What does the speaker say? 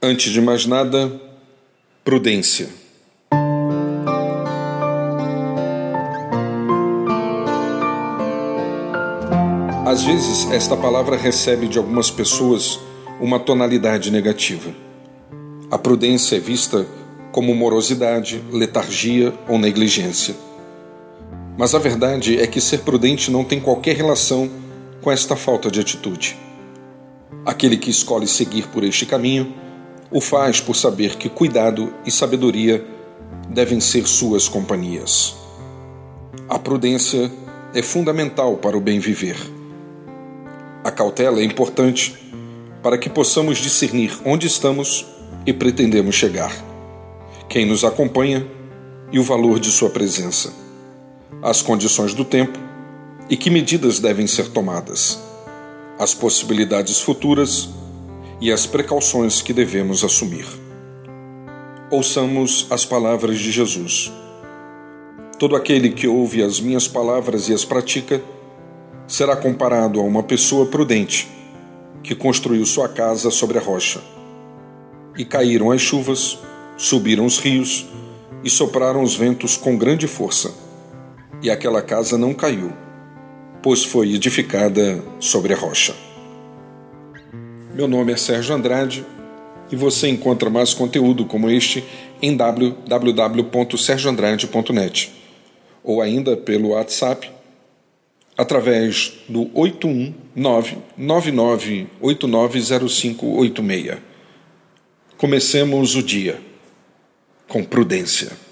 Antes de mais nada, prudência. Às vezes, esta palavra recebe de algumas pessoas uma tonalidade negativa. A prudência é vista como morosidade, letargia ou negligência. Mas a verdade é que ser prudente não tem qualquer relação com esta falta de atitude. Aquele que escolhe seguir por este caminho o faz por saber que cuidado e sabedoria devem ser suas companhias. A prudência é fundamental para o bem viver. A cautela é importante para que possamos discernir onde estamos e pretendemos chegar, quem nos acompanha e o valor de sua presença, as condições do tempo e que medidas devem ser tomadas, as possibilidades futuras e as precauções que devemos assumir. Ouçamos as palavras de Jesus. Todo aquele que ouve as minhas palavras e as pratica será comparado a uma pessoa prudente que construiu sua casa sobre a rocha. E caíram as chuvas, subiram os rios e sopraram os ventos com grande força. E aquela casa não caiu, pois foi edificada sobre a rocha. Meu nome é Sérgio Andrade e você encontra mais conteúdo como este em www.sergioandrade.net ou ainda pelo WhatsApp através do 81999890586. Comecemos o dia com prudência.